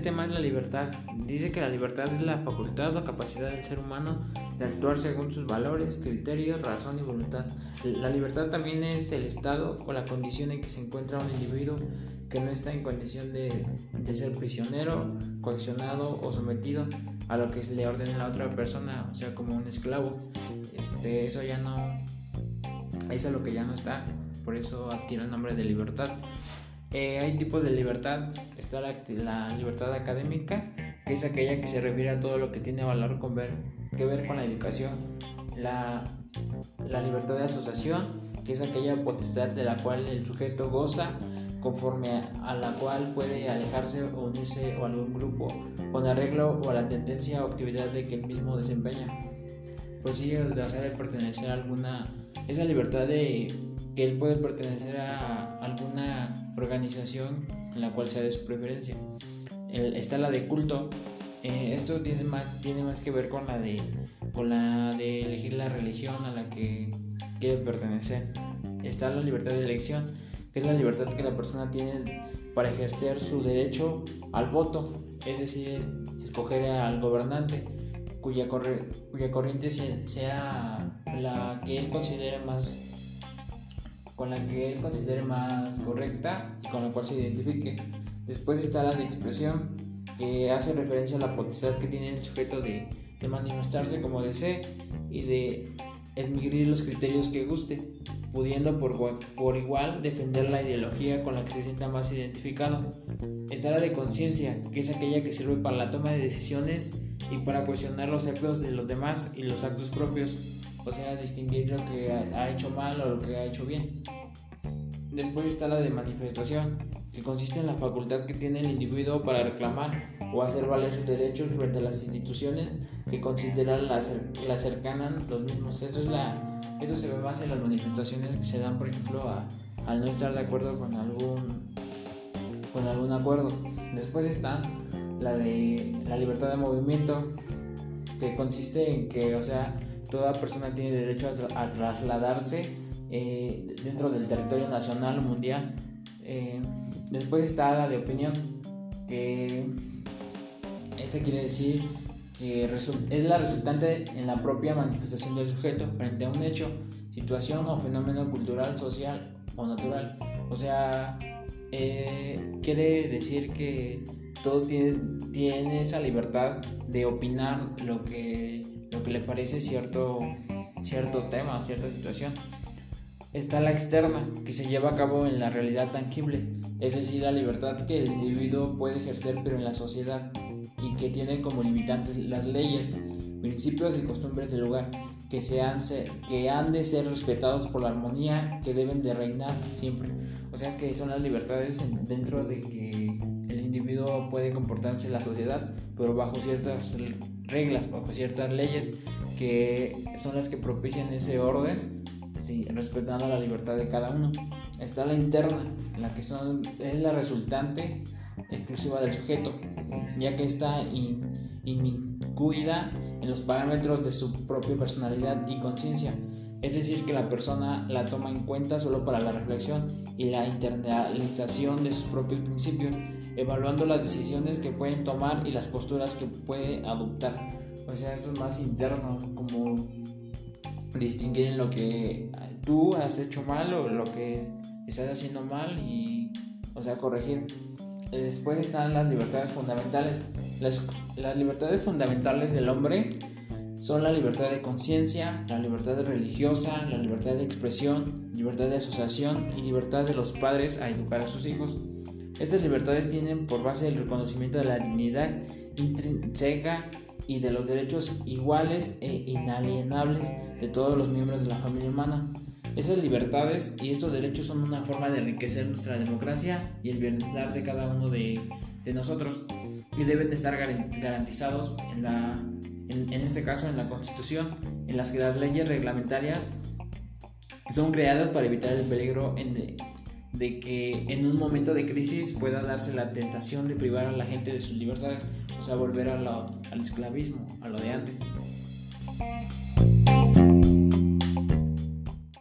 tema es la libertad. Dice que la libertad es la facultad o capacidad del ser humano de actuar según sus valores, criterios, razón y voluntad. La libertad también es el estado o la condición en que se encuentra un individuo que no está en condición de, ser prisionero, coaccionado o sometido a lo que le ordene la otra persona, o sea, como un esclavo. Este, eso ya no, eso es lo que ya no está, por eso adquiere el nombre de libertad. Eh, hay tipos de libertad. Está la, libertad académica, que es aquella que se refiere a todo lo que tiene valor con ver, que ver con la educación. La, la libertad de asociación, que es aquella potestad de la cual el sujeto goza conforme a, la cual puede alejarse o unirse a algún grupo con arreglo o a la tendencia o actividad de que el mismo desempeña. Pues sí, el deseo de pertenecer a alguna, esa libertad de que él puede pertenecer a alguna organización en la cual sea de su preferencia. está la de culto. Eh, esto tiene más, tiene más que ver con la, de, con la de elegir la religión a la que quiere pertenecer. Está la libertad de elección, que es la libertad que la persona tiene para ejercer su derecho al voto, es decir, escoger al gobernante cuya, cuya corriente sea la que él considere más con la que él considere más correcta y con la cual se identifique. Después está la de expresión, que hace referencia a la potestad que tiene el sujeto de, manifestarse como desee y de esmigrir los criterios que guste, pudiendo por, por igual defender la ideología con la que se sienta más identificado. Está la de conciencia, que es aquella que sirve para la toma de decisiones y para cuestionar los actos de los demás y los actos propios o sea, distinguir lo que ha hecho mal o lo que ha hecho bien. Después está la de manifestación, que consiste en la facultad que tiene el individuo para reclamar o hacer valer sus derechos frente a las instituciones que consideran las, las cercanan los mismos. Esto, es la, esto se ve más en las manifestaciones que se dan, por ejemplo, al no estar de acuerdo con algún, con algún acuerdo. Después está la de la libertad de movimiento, que consiste en que, o sea, toda persona tiene derecho a, trasladarse eh, dentro del territorio nacional o mundial. Eh, después está la de opinión, que esta quiere decir que es la resultante en la propia manifestación del sujeto frente a un hecho, situación o fenómeno cultural, social o natural. O sea, eh, quiere decir que todo tiene, tiene esa libertad de opinar lo que lo que le parece cierto, cierto tema, cierta situación. Está la externa, que se lleva a cabo en la realidad tangible, es decir, la libertad que el individuo puede ejercer pero en la sociedad y que tiene como limitantes las leyes, principios y costumbres del lugar, que, sean, que han de ser respetados por la armonía que deben de reinar siempre. O sea que son las libertades dentro de que el individuo puede comportarse en la sociedad, pero bajo ciertas reglas, bajo ciertas leyes que son las que propician ese orden, respetando la libertad de cada uno. Está la interna, la que son, es la resultante exclusiva del sujeto, ya que está incluida en los parámetros de su propia personalidad y conciencia. Es decir, que la persona la toma en cuenta solo para la reflexión y la internalización de sus propios principios evaluando las decisiones que pueden tomar y las posturas que puede adoptar. O sea, esto es más interno, como distinguir en lo que tú has hecho mal o lo que estás haciendo mal y, o sea, corregir. Después están las libertades fundamentales. Las, las libertades fundamentales del hombre son la libertad de conciencia, la libertad religiosa, la libertad de expresión, libertad de asociación y libertad de los padres a educar a sus hijos. Estas libertades tienen por base el reconocimiento de la dignidad intrínseca y de los derechos iguales e inalienables de todos los miembros de la familia humana. Estas libertades y estos derechos son una forma de enriquecer nuestra democracia y el bienestar de cada uno de, nosotros y deben de estar garantizados en, la, en, este caso en la Constitución, en las que las leyes reglamentarias son creadas para evitar el peligro en, de de que en un momento de crisis pueda darse la tentación de privar a la gente de sus libertades, o sea, volver a lo, al esclavismo, a lo de antes.